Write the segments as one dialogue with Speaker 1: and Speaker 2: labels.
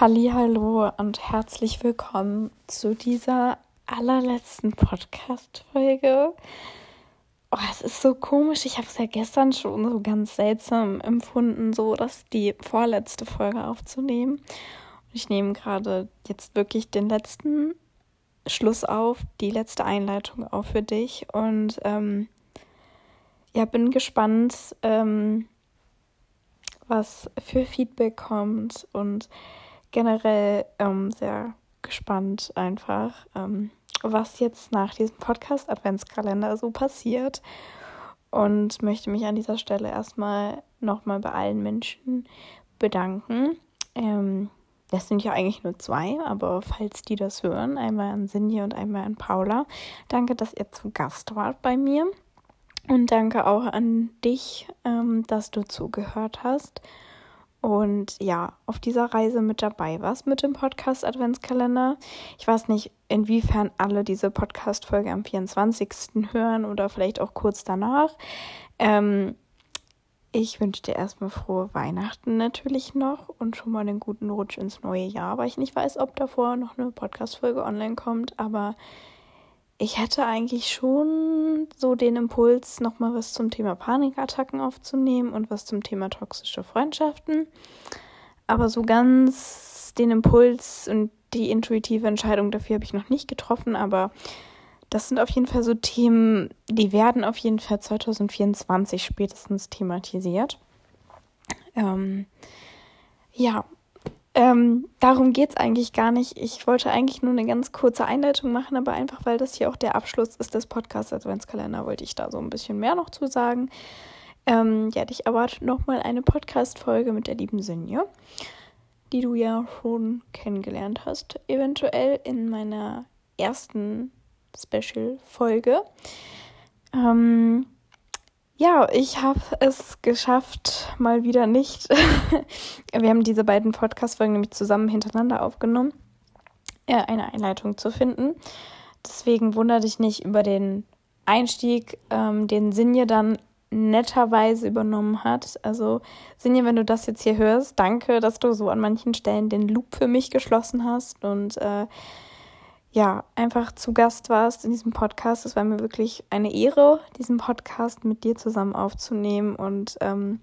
Speaker 1: Hallo und herzlich willkommen zu dieser allerletzten Podcast-Folge. Oh, es ist so komisch. Ich habe es ja gestern schon so ganz seltsam empfunden, so dass die vorletzte Folge aufzunehmen. Und ich nehme gerade jetzt wirklich den letzten Schluss auf, die letzte Einleitung auf für dich. Und ähm, ja, bin gespannt, ähm, was für Feedback kommt und generell ähm, sehr gespannt einfach, ähm, was jetzt nach diesem Podcast Adventskalender so passiert und möchte mich an dieser Stelle erstmal nochmal bei allen Menschen bedanken. Ähm, das sind ja eigentlich nur zwei, aber falls die das hören, einmal an Sinje und einmal an Paula, danke, dass ihr zu Gast wart bei mir. Und danke auch an dich, ähm, dass du zugehört hast und ja, auf dieser Reise mit dabei warst mit dem Podcast Adventskalender. Ich weiß nicht, inwiefern alle diese Podcast-Folge am 24. hören oder vielleicht auch kurz danach. Ähm, ich wünsche dir erstmal frohe Weihnachten natürlich noch und schon mal einen guten Rutsch ins neue Jahr, weil ich nicht weiß, ob davor noch eine Podcast-Folge online kommt, aber ich hätte eigentlich schon so den Impuls, nochmal was zum Thema Panikattacken aufzunehmen und was zum Thema toxische Freundschaften. Aber so ganz den Impuls und die intuitive Entscheidung dafür habe ich noch nicht getroffen. Aber das sind auf jeden Fall so Themen, die werden auf jeden Fall 2024 spätestens thematisiert. Ähm, ja, ähm, darum geht es eigentlich gar nicht. Ich wollte eigentlich nur eine ganz kurze Einleitung machen, aber einfach, weil das hier auch der Abschluss ist des Podcasts Adventskalender, wollte ich da so ein bisschen mehr noch zu sagen. Ähm, ja, dich erwartet nochmal eine Podcast-Folge mit der lieben Sinje, die du ja schon kennengelernt hast, eventuell in meiner ersten Special-Folge. Ähm, ja, ich habe es geschafft, mal wieder nicht. Wir haben diese beiden Podcast-Folgen nämlich zusammen hintereinander aufgenommen, äh, eine Einleitung zu finden. Deswegen wundere dich nicht über den Einstieg, ähm, den Sinje dann netterweise übernommen hat. Also Sinje, wenn du das jetzt hier hörst, danke, dass du so an manchen Stellen den Loop für mich geschlossen hast und äh, ja, einfach zu Gast warst in diesem Podcast. Es war mir wirklich eine Ehre, diesen Podcast mit dir zusammen aufzunehmen. Und ähm,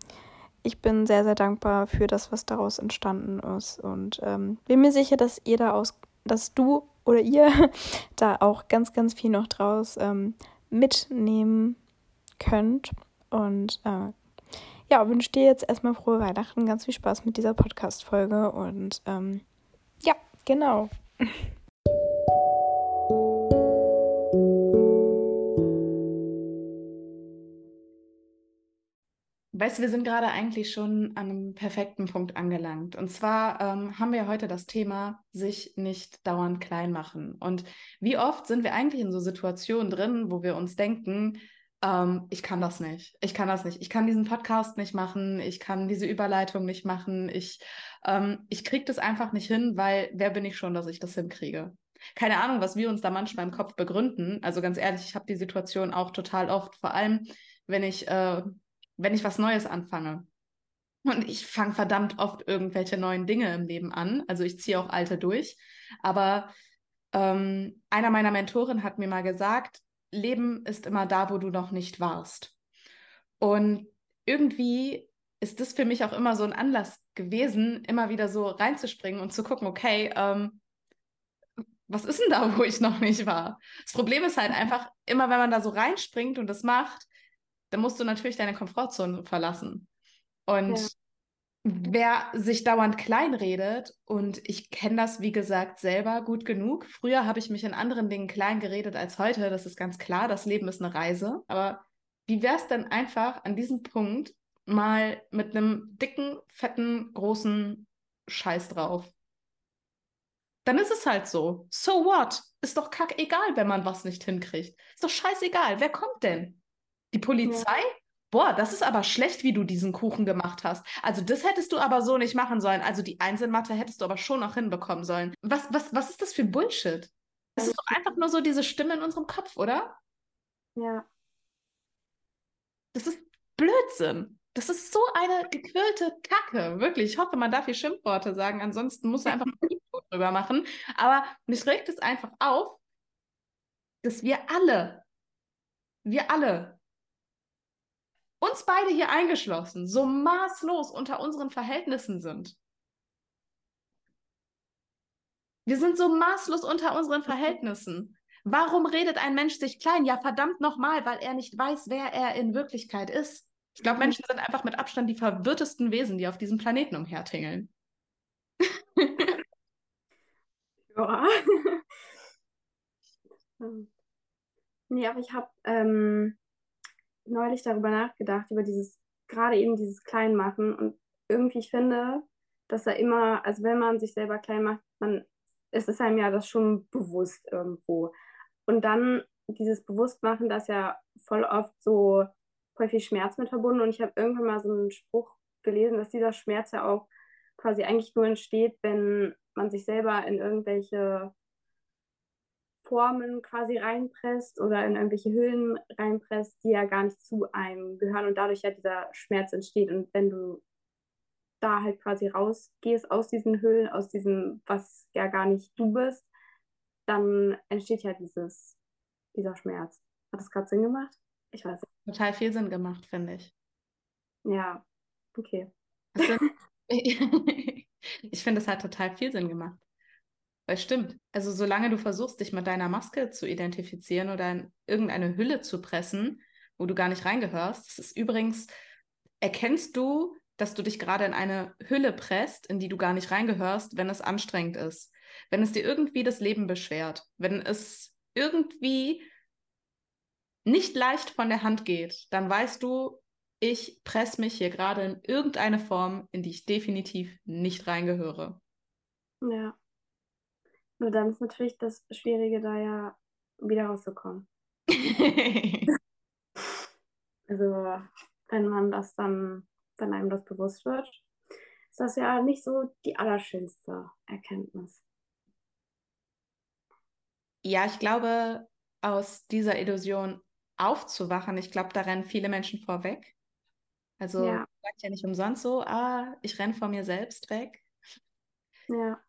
Speaker 1: ich bin sehr, sehr dankbar für das, was daraus entstanden ist. Und ähm, bin mir sicher, dass ihr da aus, dass du oder ihr da auch ganz, ganz viel noch draus ähm, mitnehmen könnt. Und äh, ja, wünsche dir jetzt erstmal frohe Weihnachten, ganz viel Spaß mit dieser Podcast-Folge und ähm, ja, genau.
Speaker 2: Weißt du, wir sind gerade eigentlich schon an einem perfekten Punkt angelangt. Und zwar ähm, haben wir heute das Thema, sich nicht dauernd klein machen. Und wie oft sind wir eigentlich in so Situationen drin, wo wir uns denken, ähm, ich kann das nicht, ich kann das nicht, ich kann diesen Podcast nicht machen, ich kann diese Überleitung nicht machen, ich, ähm, ich kriege das einfach nicht hin, weil wer bin ich schon, dass ich das hinkriege? Keine Ahnung, was wir uns da manchmal im Kopf begründen. Also ganz ehrlich, ich habe die Situation auch total oft, vor allem wenn ich äh, wenn ich was Neues anfange. Und ich fange verdammt oft irgendwelche neuen Dinge im Leben an. Also ich ziehe auch alte durch. Aber ähm, einer meiner Mentoren hat mir mal gesagt, Leben ist immer da, wo du noch nicht warst. Und irgendwie ist das für mich auch immer so ein Anlass gewesen, immer wieder so reinzuspringen und zu gucken, okay, ähm, was ist denn da, wo ich noch nicht war? Das Problem ist halt einfach, immer wenn man da so reinspringt und das macht, dann musst du natürlich deine Komfortzone verlassen. Und ja. wer sich dauernd kleinredet, und ich kenne das, wie gesagt, selber gut genug. Früher habe ich mich in anderen Dingen klein geredet als heute. Das ist ganz klar. Das Leben ist eine Reise. Aber wie wäre es denn einfach an diesem Punkt mal mit einem dicken, fetten, großen Scheiß drauf? Dann ist es halt so. So what? Ist doch kack egal, wenn man was nicht hinkriegt. Ist doch scheißegal. Wer kommt denn? Die Polizei? Ja. Boah, das ist aber schlecht, wie du diesen Kuchen gemacht hast. Also das hättest du aber so nicht machen sollen. Also die Einzelmatte hättest du aber schon noch hinbekommen sollen. Was, was, was ist das für Bullshit? Das ist doch einfach nur so diese Stimme in unserem Kopf, oder?
Speaker 1: Ja.
Speaker 2: Das ist Blödsinn. Das ist so eine gequirlte Kacke, wirklich. Ich hoffe, man darf hier Schimpfworte sagen, ansonsten muss er einfach drüber machen. Aber mich regt es einfach auf, dass wir alle, wir alle, uns beide hier eingeschlossen, so maßlos unter unseren Verhältnissen sind. Wir sind so maßlos unter unseren Verhältnissen. Warum redet ein Mensch sich klein? Ja, verdammt nochmal, weil er nicht weiß, wer er in Wirklichkeit ist. Ich glaube, Menschen sind einfach mit Abstand die verwirrtesten Wesen, die auf diesem Planeten umhertingeln.
Speaker 3: ja. nee, aber ich habe ähm, neulich darüber nachgedacht, über dieses, gerade eben dieses Kleinmachen. Und irgendwie, finde, dass er immer, also wenn man sich selber klein macht, man, es ist einem ja das schon bewusst irgendwo. Und dann dieses Bewusstmachen, das ja voll oft so viel Schmerz mit verbunden. Und ich habe irgendwann mal so einen Spruch gelesen, dass dieser Schmerz ja auch quasi eigentlich nur entsteht, wenn man sich selber in irgendwelche Formen quasi reinpresst oder in irgendwelche Höhlen reinpresst, die ja gar nicht zu einem gehören und dadurch ja dieser Schmerz entsteht. Und wenn du da halt quasi rausgehst aus diesen Höhlen, aus diesem, was ja gar nicht du bist, dann entsteht ja dieses, dieser Schmerz. Hat das gerade Sinn gemacht? Ich weiß nicht.
Speaker 2: Total viel Sinn gemacht, finde ich.
Speaker 3: Ja, okay.
Speaker 2: ich finde, es hat total viel Sinn gemacht. Weil stimmt. Also solange du versuchst, dich mit deiner Maske zu identifizieren oder in irgendeine Hülle zu pressen, wo du gar nicht reingehörst, das ist übrigens, erkennst du, dass du dich gerade in eine Hülle presst, in die du gar nicht reingehörst, wenn es anstrengend ist. Wenn es dir irgendwie das Leben beschwert, wenn es irgendwie nicht leicht von der Hand geht, dann weißt du, ich presse mich hier gerade in irgendeine Form, in die ich definitiv nicht reingehöre.
Speaker 3: Ja. Nur dann ist natürlich das Schwierige, da ja wieder rauszukommen. also, wenn man das dann, wenn einem das bewusst wird, ist das ja nicht so die allerschönste Erkenntnis.
Speaker 2: Ja, ich glaube, aus dieser Illusion aufzuwachen, ich glaube, da rennen viele Menschen vorweg. Also ja. sagt ja nicht umsonst so, ah, ich renne vor mir selbst weg.
Speaker 3: Ja.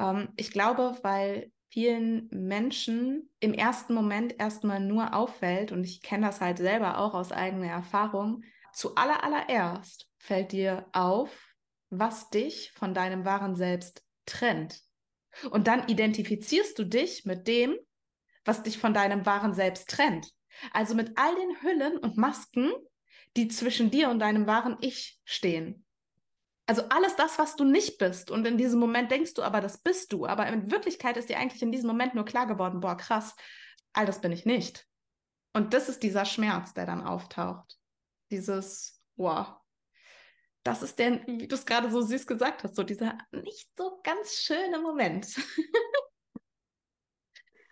Speaker 2: Ähm, ich glaube, weil vielen Menschen im ersten Moment erstmal nur auffällt, und ich kenne das halt selber auch aus eigener Erfahrung, zu aller fällt dir auf, was dich von deinem wahren Selbst trennt. Und dann identifizierst du dich mit dem, was dich von deinem wahren Selbst trennt. Also mit all den Hüllen und Masken, die zwischen dir und deinem wahren Ich stehen. Also alles das, was du nicht bist. Und in diesem Moment denkst du aber, das bist du. Aber in Wirklichkeit ist dir eigentlich in diesem Moment nur klar geworden, boah, krass, all das bin ich nicht. Und das ist dieser Schmerz, der dann auftaucht. Dieses, wow, das ist der, wie du es gerade so süß gesagt hast, so dieser nicht so ganz schöne Moment.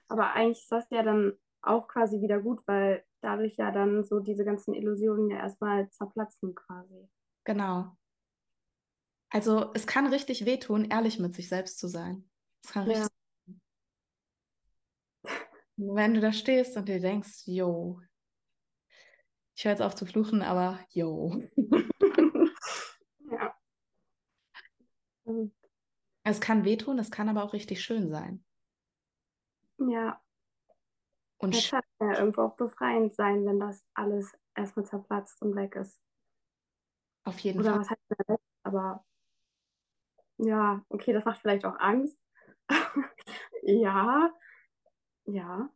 Speaker 3: Aber eigentlich ist das ja dann auch quasi wieder gut, weil dadurch ja dann so diese ganzen Illusionen ja erstmal zerplatzen quasi.
Speaker 2: Genau. Also es kann richtig wehtun, ehrlich mit sich selbst zu sein. Es kann richtig. Ja. Wenn du da stehst und dir denkst, yo, ich höre jetzt auf zu fluchen, aber yo. ja. Es kann wehtun, es kann aber auch richtig schön sein.
Speaker 3: Ja. Und das kann ja irgendwo auch befreiend sein, wenn das alles erstmal zerplatzt und weg ist.
Speaker 2: Auf jeden
Speaker 3: Oder
Speaker 2: Fall.
Speaker 3: was heißt weg? Aber ja, okay, das macht vielleicht auch Angst. ja, ja.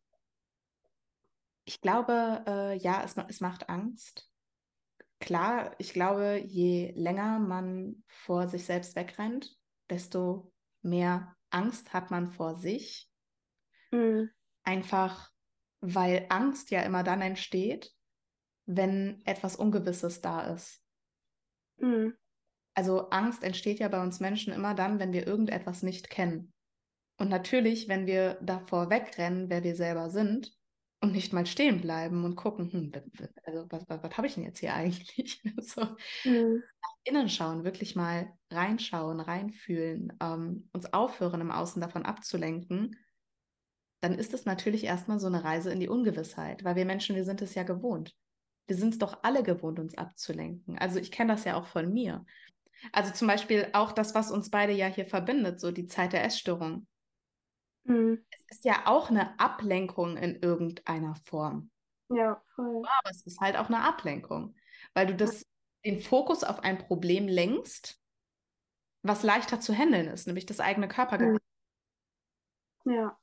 Speaker 2: Ich glaube, äh, ja, es, es macht Angst. Klar, ich glaube, je länger man vor sich selbst wegrennt, desto mehr Angst hat man vor sich. Mhm. Einfach weil Angst ja immer dann entsteht, wenn etwas Ungewisses da ist. Mhm. Also Angst entsteht ja bei uns Menschen immer dann, wenn wir irgendetwas nicht kennen. Und natürlich, wenn wir davor wegrennen, wer wir selber sind und nicht mal stehen bleiben und gucken, hm, also was, was, was habe ich denn jetzt hier eigentlich? so mhm. nach innen schauen, wirklich mal reinschauen, reinfühlen, ähm, uns aufhören, im Außen davon abzulenken dann ist es natürlich erstmal so eine Reise in die Ungewissheit, weil wir Menschen, wir sind es ja gewohnt. Wir sind es doch alle gewohnt, uns abzulenken. Also ich kenne das ja auch von mir. Also zum Beispiel auch das, was uns beide ja hier verbindet, so die Zeit der Essstörung. Mhm. Es ist ja auch eine Ablenkung in irgendeiner Form.
Speaker 3: Ja, voll.
Speaker 2: Aber es ist halt auch eine Ablenkung, weil du das, den Fokus auf ein Problem lenkst, was leichter zu handeln ist, nämlich das eigene Körpergewicht.
Speaker 3: Mhm. Ja.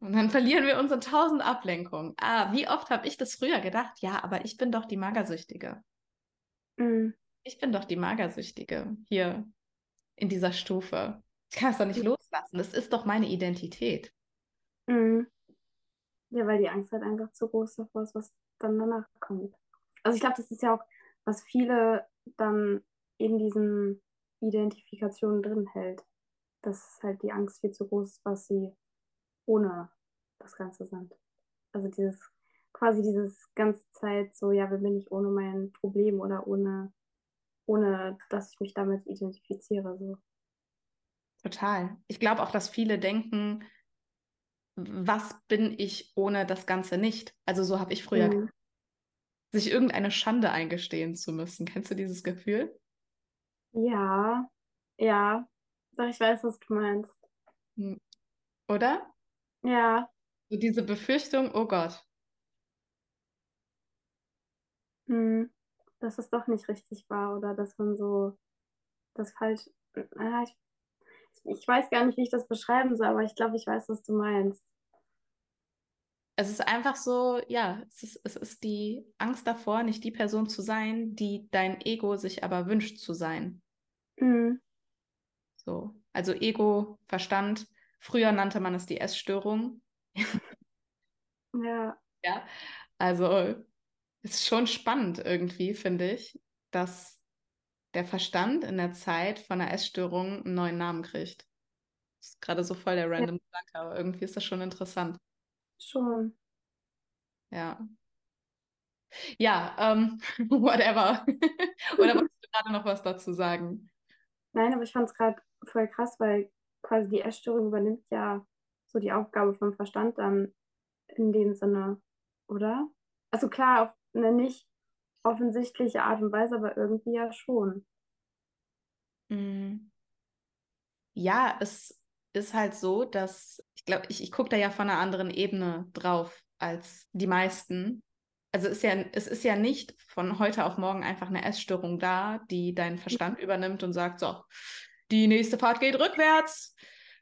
Speaker 2: Und dann verlieren wir uns in tausend Ablenkungen. Ah, wie oft habe ich das früher gedacht? Ja, aber ich bin doch die Magersüchtige. Mhm. Ich bin doch die Magersüchtige hier in dieser Stufe. Ich kann es doch nicht mhm. loslassen. Das ist doch meine Identität.
Speaker 3: Mhm. Ja, weil die Angst halt einfach zu groß davor ist, was dann danach kommt. Also ich glaube, das ist ja auch, was viele dann in diesen Identifikationen drin hält. Dass halt die Angst viel zu groß ist, was sie ohne das Ganze sind. Also dieses, quasi dieses ganze Zeit so, ja, wer bin ich ohne mein Problem oder ohne, ohne dass ich mich damit identifiziere. So.
Speaker 2: Total. Ich glaube auch, dass viele denken, was bin ich ohne das Ganze nicht? Also so habe ich früher mhm. sich irgendeine Schande eingestehen zu müssen. Kennst du dieses Gefühl?
Speaker 3: Ja, ja. Doch, ich weiß, was du meinst.
Speaker 2: Hm. Oder?
Speaker 3: Ja.
Speaker 2: So diese Befürchtung, oh Gott.
Speaker 3: Hm. Dass es doch nicht richtig war oder dass man so das falsch. Ja, ich, ich weiß gar nicht, wie ich das beschreiben soll, aber ich glaube, ich weiß, was du meinst.
Speaker 2: Es ist einfach so, ja, es ist, es ist die Angst davor, nicht die Person zu sein, die dein Ego sich aber wünscht zu sein. Mhm. So, also Ego, Verstand. Früher nannte man es die Essstörung.
Speaker 3: ja.
Speaker 2: Ja, also ist schon spannend irgendwie, finde ich, dass der Verstand in der Zeit von einer Essstörung einen neuen Namen kriegt. Das ist gerade so voll der random Gedanke, ja. aber irgendwie ist das schon interessant.
Speaker 3: Schon.
Speaker 2: Ja. Ja, ähm, whatever. Oder wolltest du gerade noch was dazu sagen?
Speaker 3: Nein, aber ich fand es gerade voll krass, weil quasi die Essstörung übernimmt ja so die Aufgabe vom Verstand dann in dem Sinne, oder? Also klar, auf eine nicht offensichtliche Art und Weise, aber irgendwie ja schon.
Speaker 2: Mm. Ja, es ist halt so, dass ich glaube, ich, ich gucke da ja von einer anderen Ebene drauf als die meisten. Also ist ja, es ist ja nicht von heute auf morgen einfach eine Essstörung da, die deinen Verstand mhm. übernimmt und sagt, so, die nächste Fahrt geht rückwärts.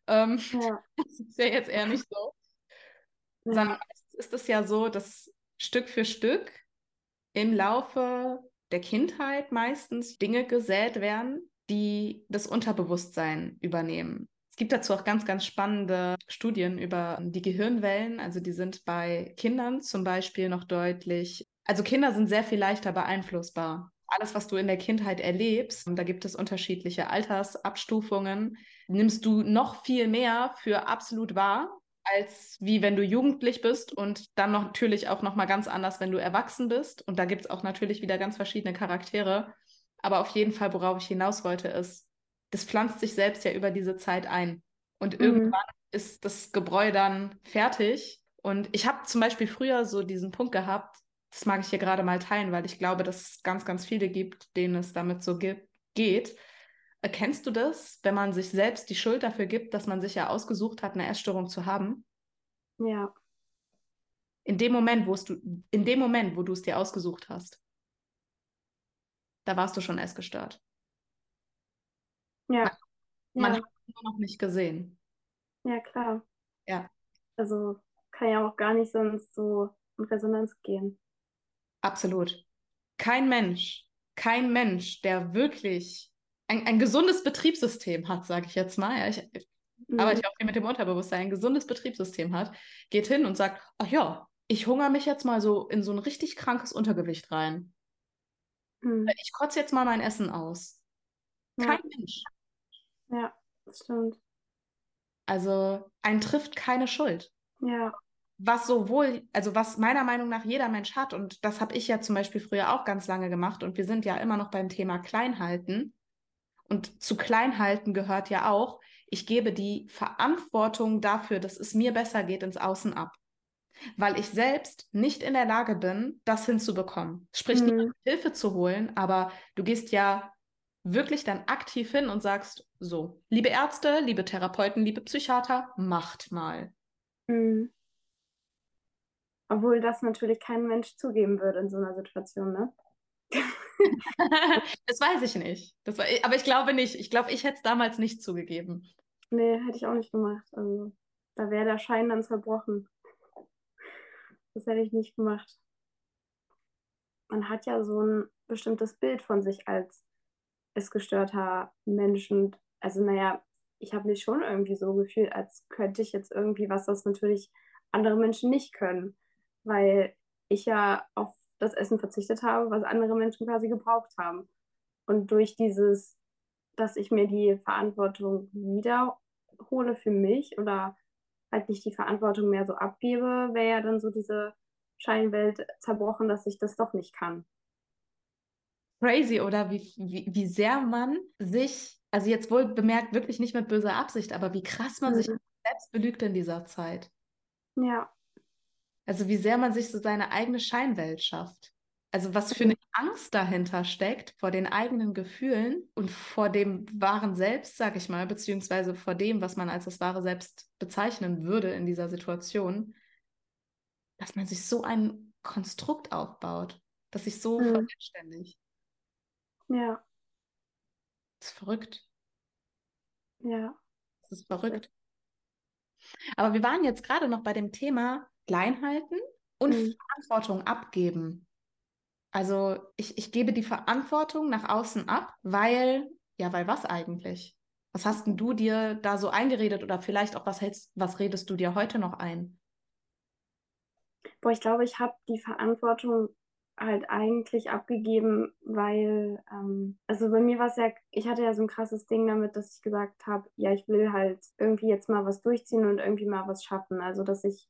Speaker 2: Ähm, ja. Das ist ja jetzt eher nicht so. Ja. Sondern ist es ja so, dass Stück für Stück im Laufe der Kindheit meistens Dinge gesät werden, die das Unterbewusstsein übernehmen gibt dazu auch ganz, ganz spannende Studien über die Gehirnwellen. Also die sind bei Kindern zum Beispiel noch deutlich, also Kinder sind sehr viel leichter beeinflussbar. Alles, was du in der Kindheit erlebst, da gibt es unterschiedliche Altersabstufungen, nimmst du noch viel mehr für absolut wahr, als wie wenn du jugendlich bist und dann noch natürlich auch noch mal ganz anders, wenn du erwachsen bist. Und da gibt es auch natürlich wieder ganz verschiedene Charaktere. Aber auf jeden Fall, worauf ich hinaus wollte, ist, das pflanzt sich selbst ja über diese Zeit ein. Und mhm. irgendwann ist das Gebräu dann fertig. Und ich habe zum Beispiel früher so diesen Punkt gehabt, das mag ich hier gerade mal teilen, weil ich glaube, dass es ganz, ganz viele gibt, denen es damit so geht. Erkennst du das, wenn man sich selbst die Schuld dafür gibt, dass man sich ja ausgesucht hat, eine Essstörung zu haben?
Speaker 3: Ja.
Speaker 2: In dem Moment, wo du, in dem Moment, wo du es dir ausgesucht hast, da warst du schon essgestört.
Speaker 3: Ja.
Speaker 2: Man, ja. hat es nur noch nicht gesehen.
Speaker 3: Ja, klar.
Speaker 2: Ja.
Speaker 3: Also kann ja auch gar nicht sonst so in Resonanz gehen.
Speaker 2: Absolut. Kein Mensch, kein Mensch, der wirklich ein, ein gesundes Betriebssystem hat, sage ich jetzt mal. Ja, ich, mhm. arbeite auch hier mit dem Unterbewusstsein, ein gesundes Betriebssystem hat, geht hin und sagt, ach ja, ich hungere mich jetzt mal so in so ein richtig krankes Untergewicht rein. Mhm. Ich kotze jetzt mal mein Essen aus. Kein ja. Mensch.
Speaker 3: Ja, das stimmt.
Speaker 2: Also ein trifft keine Schuld.
Speaker 3: Ja.
Speaker 2: Was sowohl, also was meiner Meinung nach jeder Mensch hat, und das habe ich ja zum Beispiel früher auch ganz lange gemacht, und wir sind ja immer noch beim Thema Kleinhalten. Und zu Kleinhalten gehört ja auch, ich gebe die Verantwortung dafür, dass es mir besser geht, ins Außen ab. weil ich selbst nicht in der Lage bin, das hinzubekommen. Sprich, nicht
Speaker 3: Mhm.
Speaker 2: Hilfe zu holen, aber du gehst ja wirklich dann aktiv hin und sagst, so, liebe Ärzte, liebe Therapeuten, liebe Psychiater, macht mal.
Speaker 3: Mhm. Obwohl das natürlich kein Mensch zugeben würde in so einer Situation, ne?
Speaker 2: Das weiß ich nicht. Das war, aber ich glaube nicht. Ich glaube, ich hätte es damals nicht zugegeben.
Speaker 3: Nee, hätte ich auch nicht gemacht. Also, da wäre der Schein dann zerbrochen. Das hätte ich nicht gemacht. Man hat ja so ein bestimmtes Bild von sich als essgestörter Mensch. Und also, naja, ich habe mich schon irgendwie so gefühlt, als könnte ich jetzt irgendwie was, was natürlich andere Menschen nicht können. Weil ich ja auf das Essen verzichtet habe, was andere Menschen quasi gebraucht haben. Und durch dieses, dass ich mir die Verantwortung wiederhole für mich oder halt nicht die Verantwortung mehr so abgebe, wäre ja dann so diese Scheinwelt zerbrochen, dass ich das doch nicht kann.
Speaker 2: Crazy, oder wie, wie, wie sehr man sich, also jetzt wohl bemerkt, wirklich nicht mit böser Absicht, aber wie krass man sich
Speaker 3: Mhm.
Speaker 2: selbst belügt in dieser Zeit.
Speaker 3: Ja,
Speaker 2: Also wie sehr man sich so seine eigene Scheinwelt schafft. Also was für eine Angst dahinter steckt vor den eigenen Gefühlen und vor dem wahren Selbst, sag ich mal, beziehungsweise vor dem, was man als das wahre Selbst bezeichnen würde in dieser Situation, dass man sich so ein Konstrukt aufbaut, das sich so
Speaker 3: Mhm.
Speaker 2: verselbstständigt.
Speaker 3: ja,
Speaker 2: Das ist verrückt.
Speaker 3: ja.
Speaker 2: Das ist verrückt. Aber wir waren jetzt gerade noch bei dem Thema Kleinhalten und
Speaker 3: Mhm.
Speaker 2: Verantwortung abgeben. Also ich, ich gebe die Verantwortung nach außen ab, weil, ja, weil was eigentlich? Was hast denn du dir da so eingeredet oder vielleicht auch was hältst, was redest du dir heute noch ein?
Speaker 3: Boah, ich glaube, ich habe die Verantwortung halt eigentlich abgegeben, weil, ähm, also bei mir war es ja, ich hatte ja so ein krasses Ding damit, dass ich gesagt habe, ja, ich will halt irgendwie jetzt mal was durchziehen und irgendwie mal was schaffen. Also, dass ich,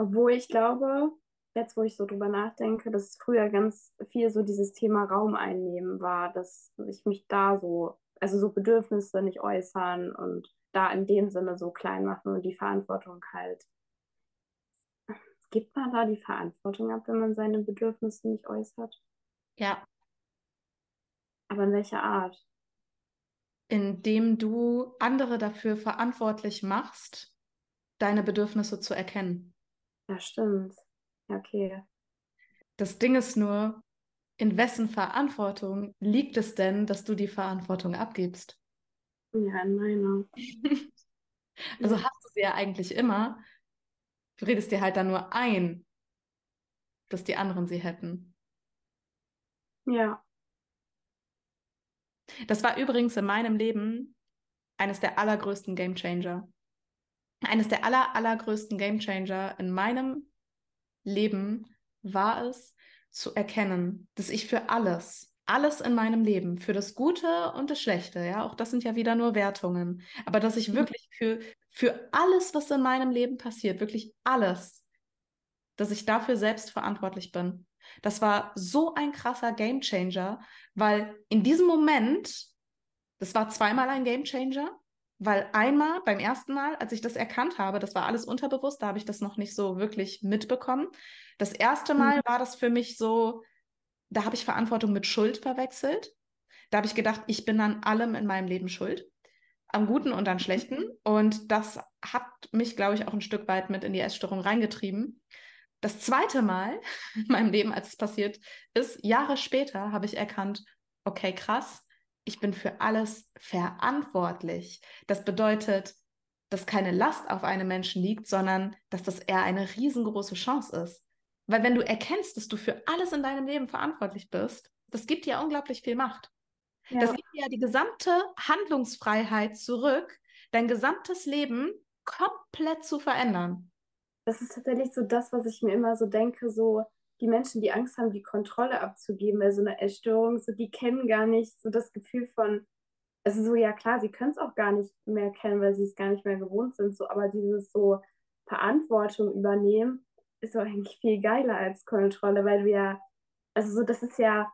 Speaker 3: obwohl ich glaube, jetzt wo ich so drüber nachdenke, dass früher ganz viel so dieses Thema Raum einnehmen war, dass ich mich da so, also so Bedürfnisse nicht äußern und da in dem Sinne so klein machen und die Verantwortung halt Gibt man da die Verantwortung ab, wenn man seine Bedürfnisse nicht äußert?
Speaker 2: Ja,
Speaker 3: Aber in welcher Art?
Speaker 2: indem du andere dafür verantwortlich machst, deine Bedürfnisse zu erkennen.
Speaker 3: Ja, stimmt. Ja, okay.
Speaker 2: Das Ding ist nur, in wessen Verantwortung liegt es denn, dass du die Verantwortung abgibst?
Speaker 3: Ja, in meiner.
Speaker 2: Also hast du sie ja eigentlich immer. Du redest dir halt dann nur ein, dass die anderen sie hätten.
Speaker 3: Ja.
Speaker 2: Das war übrigens in meinem Leben eines der allergrößten Gamechanger. Eines der aller, allergrößten Gamechanger in meinem Leben war es, zu erkennen, dass ich für alles, alles in meinem Leben, für das Gute und das Schlechte, ja, auch das sind ja wieder nur Wertungen, aber dass ich wirklich für, für alles, was in meinem Leben passiert, wirklich alles, dass ich dafür selbst verantwortlich bin. Das war so ein krasser Gamechanger, weil in diesem Moment, das war zweimal ein Gamechanger, weil einmal beim ersten Mal, als ich das erkannt habe, das war alles unterbewusst, da habe ich das noch nicht so wirklich mitbekommen. Das erste Mal war das für mich so, da habe ich Verantwortung mit Schuld verwechselt. Da habe ich gedacht, ich bin an allem in meinem Leben schuld, am Guten und am Schlechten. Und das hat mich, glaube ich, auch ein Stück weit mit in die Essstörung reingetrieben. Das zweite Mal in meinem Leben, als es passiert ist, Jahre später, habe ich erkannt, okay, krass, ich bin für alles verantwortlich. Das bedeutet, dass keine Last auf einem Menschen liegt, sondern dass das eher eine riesengroße Chance ist. Weil wenn du erkennst, dass du für alles in deinem Leben verantwortlich bist, das gibt dir unglaublich viel Macht.
Speaker 3: Ja.
Speaker 2: Das gibt dir ja die gesamte Handlungsfreiheit zurück, dein gesamtes Leben komplett zu verändern.
Speaker 3: Das ist tatsächlich so das, was ich mir immer so denke, so die Menschen, die Angst haben, die Kontrolle abzugeben bei so einer Essstörung, so die kennen gar nicht so das Gefühl von, also so, ja klar, sie können es auch gar nicht mehr kennen, weil sie es gar nicht mehr gewohnt sind, so, aber dieses so Verantwortung übernehmen, ist doch eigentlich viel geiler als Kontrolle, weil du ja, also so, das ist ja,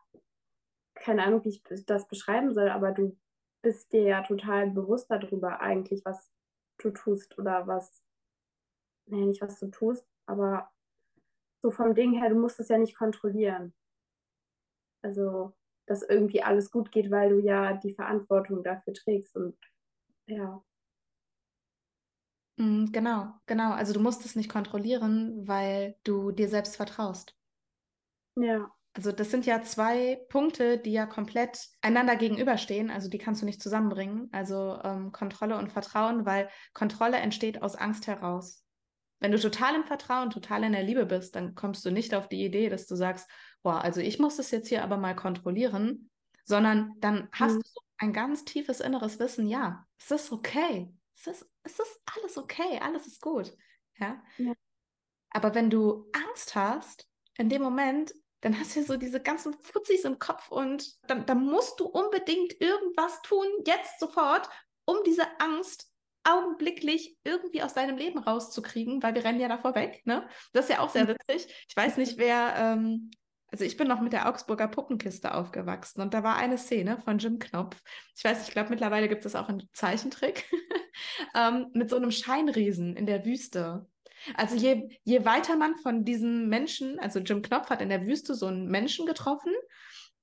Speaker 3: keine Ahnung, wie ich das beschreiben soll, aber du bist dir ja total bewusst darüber eigentlich, was du tust oder was, nee, nicht was du tust, Aber so vom Ding her, du musst es ja nicht kontrollieren. Also, dass irgendwie alles gut geht, weil du ja die Verantwortung dafür trägst und ja.
Speaker 2: Mm, genau, genau. Also du musst es nicht kontrollieren, weil du dir selbst vertraust.
Speaker 3: Ja.
Speaker 2: Also das sind ja zwei Punkte, die ja komplett einander gegenüberstehen. Also die kannst du nicht zusammenbringen. Also ähm, Kontrolle und Vertrauen, weil Kontrolle entsteht aus Angst heraus. Wenn du total im Vertrauen, total in der Liebe bist, dann kommst du nicht auf die Idee, dass du sagst, boah, also ich muss das jetzt hier aber mal kontrollieren, sondern dann hast mhm. du so ein ganz tiefes inneres Wissen, ja, es ist okay. Es ist, es ist alles okay, alles ist gut. Ja? ja. Aber wenn du Angst hast, in dem Moment, dann hast du so diese ganzen Futzis im Kopf und dann, dann musst du unbedingt irgendwas tun, jetzt sofort, um diese Angst augenblicklich irgendwie aus deinem Leben rauszukriegen, weil wir rennen ja davor weg. Ne? Das ist ja auch sehr mhm. witzig. Ich weiß nicht, wer, ähm, also ich bin noch mit der Augsburger Puppenkiste aufgewachsen und da war eine Szene von Jim Knopf. Ich weiß, ich glaube, mittlerweile gibt es auch einen Zeichentrick ähm, mit so einem Scheinriesen in der Wüste. Also je, je weiter man von diesem Menschen, also Jim Knopf hat in der Wüste so einen Menschen getroffen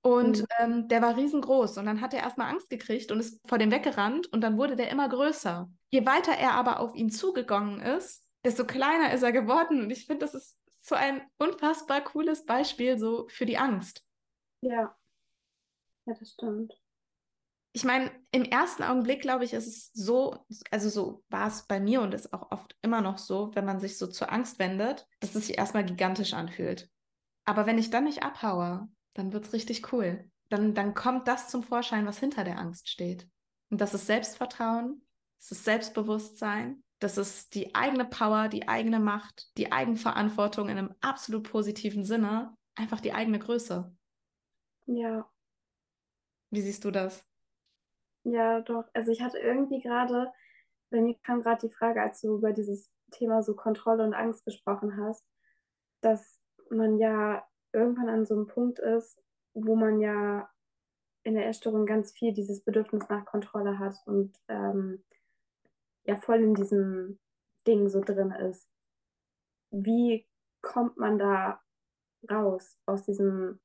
Speaker 2: und mhm. ähm, der war riesengroß und dann hat er erstmal Angst gekriegt und ist vor dem weggerannt und dann wurde der immer größer. Je weiter er aber auf ihn zugegangen ist, desto kleiner ist er geworden und ich finde, das ist so ein unfassbar cooles Beispiel so für die Angst.
Speaker 3: Ja. Ja, das stimmt.
Speaker 2: Ich meine, im ersten Augenblick, glaube ich, ist es so, also so war es bei mir und ist auch oft immer noch so, wenn man sich so zur Angst wendet, dass es sich erstmal gigantisch anfühlt. Aber wenn ich dann nicht abhaue, dann wird es richtig cool. Dann, dann kommt das zum Vorschein, was hinter der Angst steht. Und das ist Selbstvertrauen, das ist Selbstbewusstsein, das ist die eigene Power, die eigene Macht, die Eigenverantwortung in einem absolut positiven Sinne, einfach die eigene Größe.
Speaker 3: Ja.
Speaker 2: Wie siehst du das?
Speaker 3: Ja, doch. Also ich hatte irgendwie gerade, bei mir kam gerade die Frage, als du über dieses Thema so Kontrolle und Angst gesprochen hast, dass man ja irgendwann an so einem Punkt ist, wo man ja in der Essstörung ganz viel dieses Bedürfnis nach Kontrolle hat und ähm, ja voll in diesem Ding so drin ist. Wie kommt man da raus aus diesem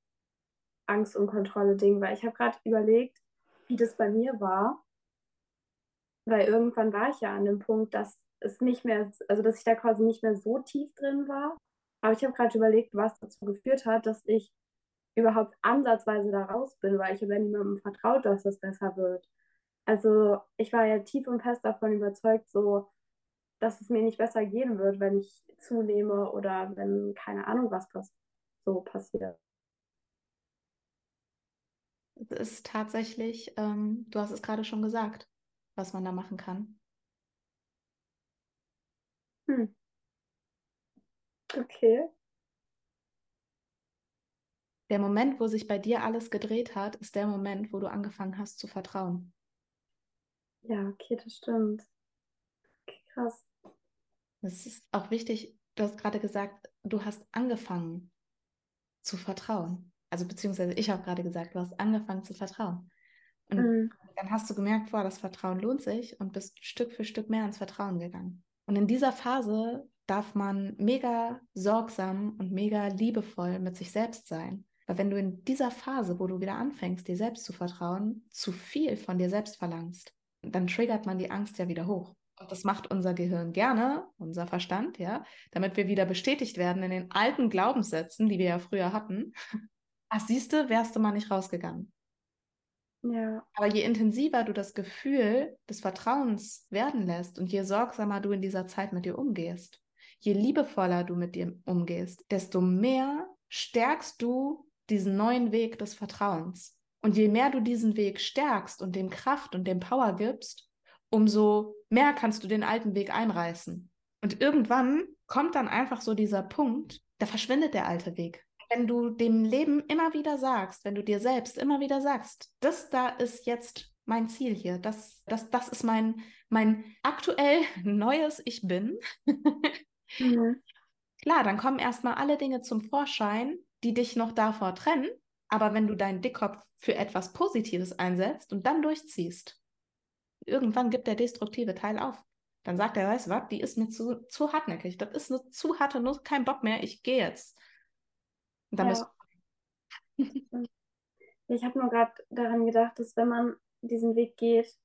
Speaker 3: Angst- und Kontrolle-Ding? Weil ich habe gerade überlegt, wie das bei mir war. Weil irgendwann war ich ja an dem Punkt, dass es nicht mehr, also dass ich da quasi nicht mehr so tief drin war. Aber ich habe gerade überlegt, was dazu geführt hat, dass ich überhaupt ansatzweise da raus bin, weil ich habe ja niemandem vertraut, dass das besser wird. Also ich war ja tief und fest davon überzeugt, so, dass es mir nicht besser gehen wird, wenn ich zunehme oder wenn keine Ahnung was pass so passiert.
Speaker 2: Es ist tatsächlich, ähm, du hast es gerade schon gesagt, was man da machen kann.
Speaker 3: Hm. Okay.
Speaker 2: Der Moment, wo sich bei dir alles gedreht hat, ist der Moment, wo du angefangen hast zu vertrauen.
Speaker 3: Ja, okay, das stimmt. Okay, krass.
Speaker 2: Es ist auch wichtig, du hast gerade gesagt, du hast angefangen zu vertrauen. Also beziehungsweise ich habe gerade gesagt, du hast angefangen zu vertrauen. Und mhm. dann hast du gemerkt, boah, das Vertrauen lohnt sich und bist Stück für Stück mehr ins Vertrauen gegangen. Und in dieser Phase darf man mega sorgsam und mega liebevoll mit sich selbst sein. Weil wenn du in dieser Phase, wo du wieder anfängst, dir selbst zu vertrauen, zu viel von dir selbst verlangst, dann triggert man die Angst ja wieder hoch. Und das macht unser Gehirn gerne, unser Verstand, ja, damit wir wieder bestätigt werden in den alten Glaubenssätzen, die wir ja früher hatten. Ach, siehst du, wärst du mal nicht rausgegangen.
Speaker 3: Ja.
Speaker 2: Aber je intensiver du das Gefühl des Vertrauens werden lässt und je sorgsamer du in dieser Zeit mit dir umgehst, je liebevoller du mit dir umgehst, desto mehr stärkst du diesen neuen Weg des Vertrauens. Und je mehr du diesen Weg stärkst und dem Kraft und dem Power gibst, umso mehr kannst du den alten Weg einreißen. Und irgendwann kommt dann einfach so dieser Punkt, da verschwindet der alte Weg. Wenn du dem Leben immer wieder sagst, wenn du dir selbst immer wieder sagst, das da ist jetzt mein Ziel hier, das, das, das ist mein, mein aktuell neues Ich bin. mhm. Klar, dann kommen erstmal alle Dinge zum Vorschein, die dich noch davor trennen, aber wenn du deinen Dickkopf für etwas Positives einsetzt und dann durchziehst, irgendwann gibt der destruktive Teil auf. dann sagt er, weißt du was, die ist mir zu, zu hartnäckig. Das ist eine zu harte Nuss, kein Bock mehr, ich gehe jetzt. Und dann
Speaker 3: Ja.
Speaker 2: bist
Speaker 3: Ich habe nur gerade daran gedacht, dass wenn man diesen Weg geht,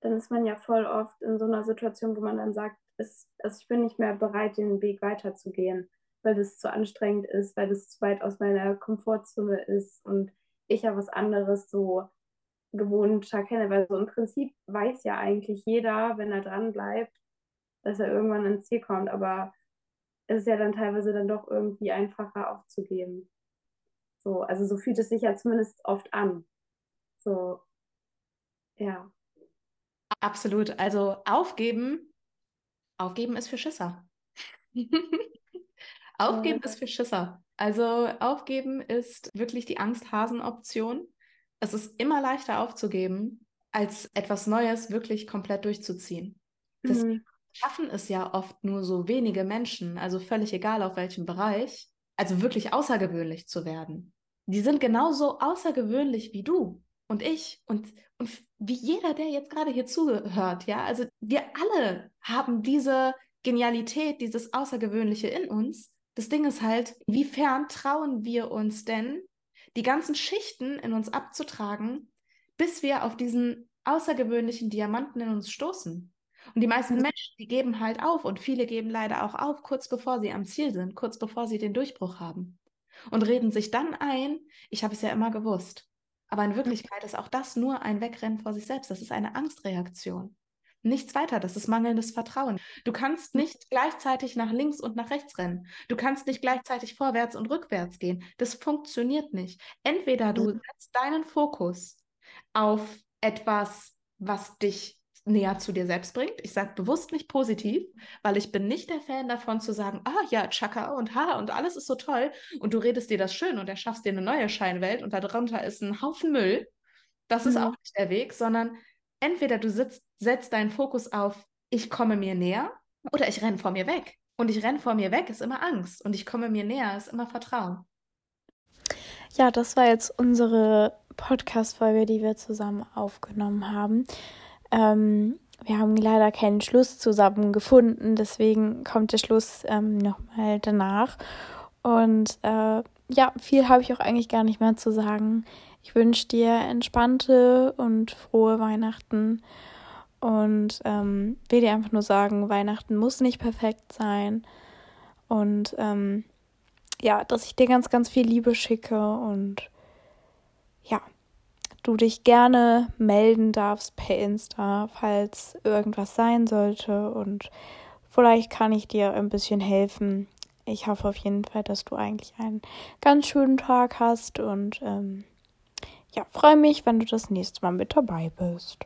Speaker 3: dann ist man ja voll oft in so einer Situation, wo man dann sagt, es, also ich bin nicht mehr bereit, den Weg weiterzugehen, weil das zu anstrengend ist, weil das zu weit aus meiner Komfortzone ist und ich ja was anderes so gewohnter kenne. Weil so im Prinzip weiß ja eigentlich jeder, wenn er dran bleibt, dass er irgendwann ins Ziel kommt, aber es ist ja dann teilweise dann doch irgendwie einfacher aufzugeben. So, also so fühlt es sich ja zumindest oft an. So, ja.
Speaker 2: absolut. Also aufgeben, aufgeben ist für Schisser. Aufgeben
Speaker 3: Ja.
Speaker 2: ist für Schisser. Also aufgeben ist wirklich die Angsthasen-Option. Es ist immer leichter aufzugeben, als etwas Neues wirklich komplett durchzuziehen. Deswegen
Speaker 3: Mhm.
Speaker 2: schaffen es ja oft nur so wenige Menschen, also völlig egal auf welchem Bereich, also wirklich außergewöhnlich zu werden. Die sind genauso außergewöhnlich wie du und ich und, und wie jeder, der jetzt gerade hier zuhört, ja. Also wir alle haben diese Genialität, dieses Außergewöhnliche in uns. Das Ding ist halt, inwiefern trauen wir uns denn, die ganzen Schichten in uns abzutragen, bis wir auf diesen außergewöhnlichen Diamanten in uns stoßen? Und die meisten
Speaker 3: Mhm.
Speaker 2: Menschen, die geben halt auf und viele geben leider auch auf, kurz bevor sie am Ziel sind, kurz bevor sie den Durchbruch haben. Und reden sich dann ein, ich habe es ja immer gewusst. Aber in Wirklichkeit ist auch das nur ein Wegrennen vor sich selbst. Das ist eine Angstreaktion. Nichts weiter, das ist mangelndes Vertrauen. Du kannst nicht gleichzeitig nach links und nach rechts rennen. Du kannst nicht gleichzeitig vorwärts und rückwärts gehen. Das funktioniert nicht. Entweder du setzt deinen Fokus auf etwas, was dich näher zu dir selbst bringt. Ich sage bewusst nicht positiv, weil ich bin nicht der Fan davon zu sagen, ah ja, Chaka und Ha und alles ist so toll und du redest dir das schön und erschaffst dir eine neue Scheinwelt und darunter ist ein Haufen Müll. Das ist
Speaker 3: Mhm.
Speaker 2: auch nicht der Weg, sondern entweder du sitzt, setzt deinen Fokus auf, ich komme mir näher oder ich renne vor mir weg. Und ich renne vor mir weg ist immer Angst und ich komme mir näher ist immer Vertrauen.
Speaker 1: Ja, das war jetzt unsere Podcast-Folge, die wir zusammen aufgenommen haben. Ähm, wir haben leider keinen Schluss zusammen gefunden, deswegen kommt der Schluss ähm, nochmal danach. Und äh, ja, viel habe ich auch eigentlich gar nicht mehr zu sagen. Ich wünsche dir entspannte und frohe Weihnachten und ähm, will dir einfach nur sagen, Weihnachten muss nicht perfekt sein. Und ähm, ja, dass ich dir ganz, ganz viel Liebe schicke und ja, du dich gerne melden darfst per Insta, falls irgendwas sein sollte und vielleicht kann ich dir ein bisschen helfen. Ich hoffe auf jeden Fall, dass du eigentlich einen ganz schönen Tag hast und ähm, ja, freue mich, wenn du das nächste Mal mit dabei bist.